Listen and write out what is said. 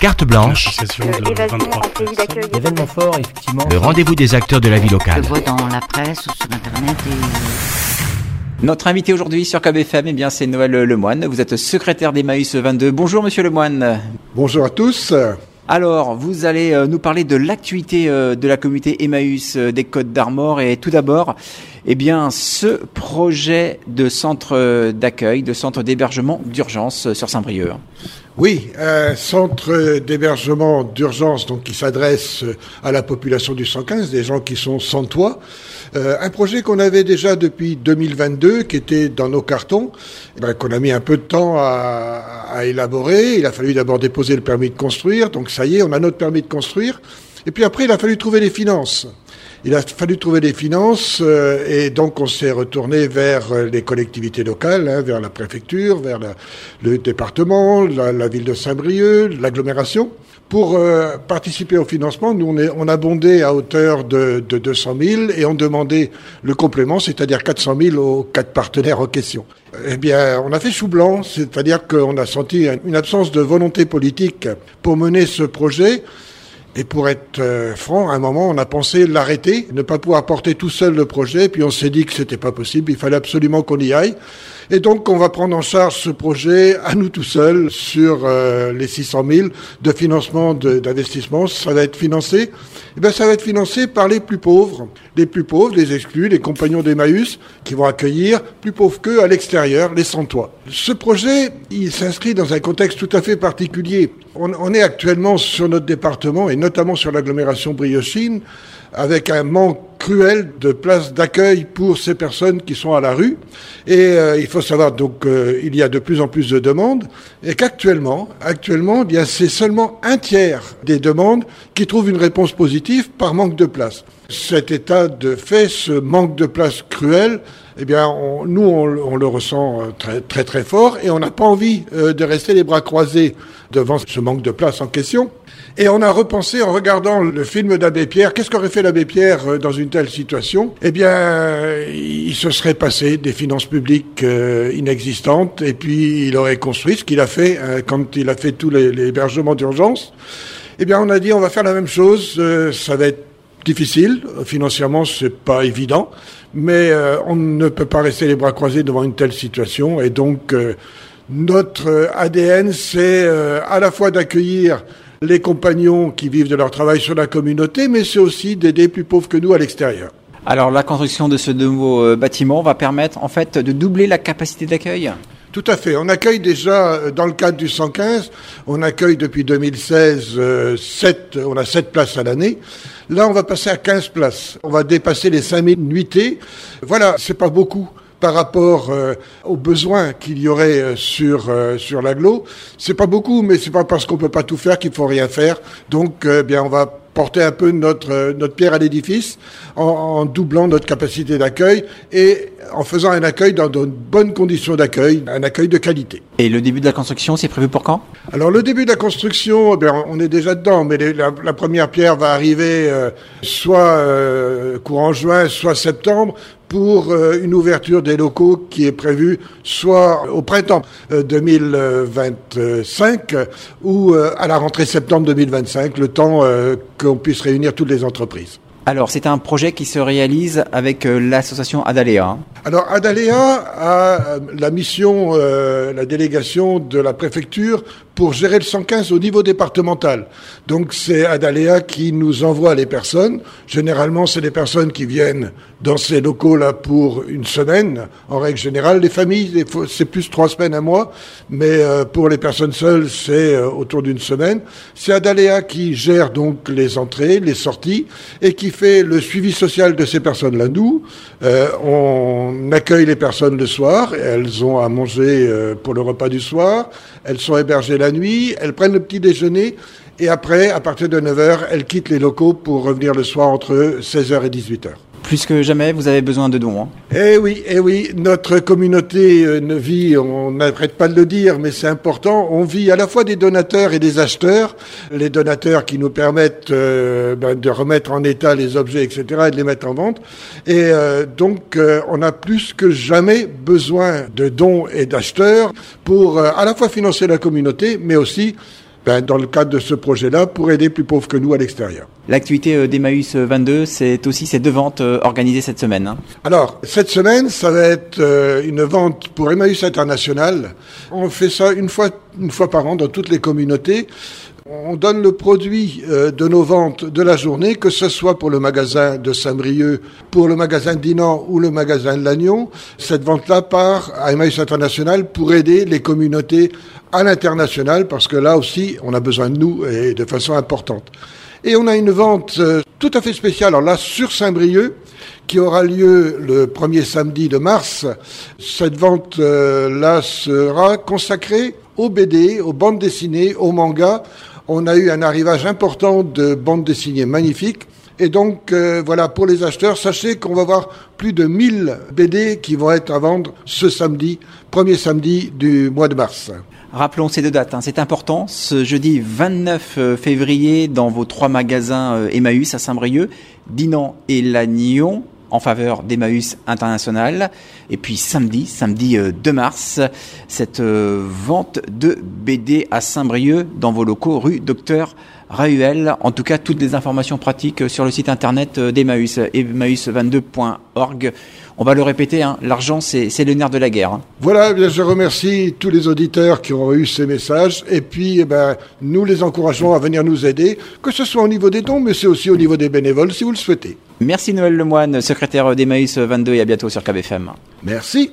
Carte blanche, L'association de évasion 23 en pays d'accueil. personnes. Événement fort, effectivement. le rendez-vous des acteurs de la vie Je locale. le vois dans la presse ou sur Internet et Notre invité aujourd'hui sur KBFM, eh bien, c'est Noël Lemoine. Vous êtes secrétaire d'Emmaüs 22. Bonjour, monsieur Lemoine. Bonjour à tous. Alors, vous allez euh, nous parler de l'actualité euh, de la communauté Emmaüs euh, des Côtes d'Armor. Et tout d'abord, eh bien, ce projet de centre d'accueil, de centre d'hébergement d'urgence sur Saint-Brieuc. Oui, un centre d'hébergement d'urgence donc qui s'adresse à la population du 115, des gens qui sont sans toit. Euh, un projet qu'on avait déjà depuis 2022, qui était dans nos cartons, eh ben, qu'on a mis un peu de temps à, à élaborer. Il a fallu d'abord déposer le permis de construire, donc ça y est, on a notre permis de construire. Et puis après, il a fallu trouver les finances. Il a fallu trouver des finances euh, et donc on s'est retourné vers euh, les collectivités locales, hein, vers la préfecture, vers le département, la, ville de Saint-Brieuc, l'agglomération. Pour euh, participer au financement, nous on, est, on a bondé à hauteur de, de 200 000 et on demandait le complément, c'est-à-dire 400 000 aux quatre partenaires en question. Eh bien, on a fait chou blanc, c'est-à-dire qu'on a senti une absence de volonté politique pour mener ce projet. Et pour être euh, franc, à un moment, on a pensé l'arrêter, ne pas pouvoir porter tout seul le projet, puis on s'est dit que c'était pas possible, il fallait absolument qu'on y aille. Et donc, on va prendre en charge ce projet à nous tout seuls sur euh, les 600 000 de financement d'investissement. Ça va être financé. Eh bien, ça va être financé par les plus pauvres, les plus pauvres, les exclus, les compagnons d'Emmaüs, qui vont accueillir plus pauvres qu'eux à l'extérieur, les sans-toit. Ce projet, il s'inscrit dans un contexte tout à fait particulier. On est actuellement sur notre département et notamment sur l'agglomération Briochine avec un manque cruel de places d'accueil pour ces personnes qui sont à la rue. Et euh, il faut savoir donc euh, y a de plus en plus de demandes et qu'actuellement, actuellement, a c'est seulement un tiers des demandes qui trouvent une réponse positive par manque de place. Cet état de fait, ce manque de place cruel, eh bien, nous, on, le- on le ressent euh, très, très, très fort et on n'a pas envie euh, de rester les bras croisés devant ce manque de place en question. Et on a repensé en regardant le film d'Abbé Pierre, qu'est-ce qu'aurait fait l'Abbé Pierre euh, dans une telle situation? Eh bien, il se serait passé des finances publiques euh, inexistantes. Et puis il aurait construit ce qu'il a fait euh, quand il a fait tous les, hébergements d'urgence. Eh bien, on a dit on va faire la même chose, ça va être difficile, financièrement c'est pas évident, mais on ne peut pas rester les bras croisés devant une telle situation. Et donc notre ADN c'est euh, à la fois d'accueillir les compagnons qui vivent de leur travail sur la communauté, mais c'est aussi d'aider plus pauvres que nous à l'extérieur. Alors, la construction de ce nouveau euh, bâtiment va permettre, en fait, de doubler la capacité d'accueil. Tout à fait. On accueille déjà, euh, dans le cadre du 115, on accueille depuis 2016 euh, on a 7 places à l'année. Là, on va passer à 15 places. On va dépasser les 5000 nuitées. Voilà, c'est pas beaucoup par rapport euh, aux besoins qu'il y aurait euh, sur euh, sur l'aglo. C'est pas beaucoup, mais c'est pas parce qu'on peut pas tout faire qu'il faut rien faire. Donc, euh, bien, on va porter un peu notre euh, notre pierre à l'édifice en, en doublant notre capacité d'accueil et en faisant un accueil dans de bonnes conditions d'accueil, un accueil de qualité. Et le début de la construction, c'est prévu pour quand? Alors le début de la construction, eh bien, on est déjà dedans, mais les- la, la première pierre va arriver euh, soit euh, courant juin, soit septembre pour euh, une ouverture des locaux qui est prévue soit au printemps euh, 2025 euh, ou à la rentrée septembre 2025, le temps qu'on puisse réunir toutes les entreprises. Alors, c'est un projet qui se réalise avec euh, l'association Adalea. Alors, Adalea a euh, la mission, euh, la délégation de la préfecture pour gérer le 115 au niveau départemental. Donc, c'est Adalea qui nous envoie les personnes. Généralement, c'est des personnes qui viennent dans ces locaux-là pour une semaine. En règle générale, les familles, c'est plus trois semaines, un mois. Mais euh, pour les personnes seules, c'est euh, autour d'une semaine. C'est Adalea qui gère donc les entrées, les sorties et qui fait le suivi social de ces personnes-là. Nous, euh, on accueille les personnes le soir. Elles ont à manger pour le repas du soir. Elles sont hébergées nuit. Elles prennent le petit déjeuner. Et après, à partir de 9h, elles quittent les locaux pour revenir le soir entre 16h et 18h. Plus que jamais, vous avez besoin de dons. Hein. Eh oui, eh oui, notre communauté euh, ne vit, on n'arrête pas de le dire, mais c'est important, on vit à la fois des donateurs et des acheteurs. Les donateurs qui nous permettent euh, ben, de remettre en état les objets, etc., et de les mettre en vente. Et euh, donc, on a plus que jamais besoin de dons et d'acheteurs pour à la fois financer la communauté, mais aussi ben, dans le cadre de ce projet-là, pour aider plus pauvres que nous à l'extérieur. L'activité euh, d'Emmaüs 22, c'est aussi ces deux ventes euh, organisées cette semaine. Hein. Alors, cette semaine, ça va être euh, une vente pour Emmaüs International. On fait ça une fois, une fois par an dans toutes les communautés. On donne le produit de nos ventes de la journée, que ce soit pour le magasin de Saint-Brieuc, pour le magasin d'Inan ou le magasin de Lannion. Cette vente-là part à Emmaüs International pour aider les communautés à l'international, parce que là aussi, on a besoin de nous et de façon importante. Et on a une vente euh, tout à fait spéciale, alors là, sur Saint-Brieuc, qui aura lieu le premier samedi de mars. Cette vente-là euh, sera consacrée aux BD, aux bandes dessinées, aux mangas. On a eu un arrivage important de bandes dessinées magnifiques. Et donc, euh, voilà, pour les acheteurs, sachez qu'on va avoir plus de 1000 BD qui vont être à vendre ce samedi, premier samedi du mois de mars. Rappelons ces deux dates, hein. c'est important. Ce jeudi 29 euh, février, dans vos trois magasins euh, Emmaüs à Saint-Brieuc, Dinan et Lannion, en faveur d'Emmaüs International. Et puis samedi, samedi 2 mars, cette vente de BD à Saint-Brieuc dans vos locaux rue Docteur Rahuel. En tout cas, toutes les informations pratiques sur le site internet d'Emmaüs, emmaüs22.org. On va le répéter, hein, l'argent, c'est le nerf de la guerre. Hein. Voilà, eh bien, je remercie tous les auditeurs qui ont eu ces messages. Et puis, eh ben, nous les encourageons à venir nous aider, que ce soit au niveau des dons, mais c'est aussi au niveau des bénévoles, si vous le souhaitez. Merci Noël Lemoine, secrétaire d'Emmaüs 22, et à bientôt sur KBFM. Merci.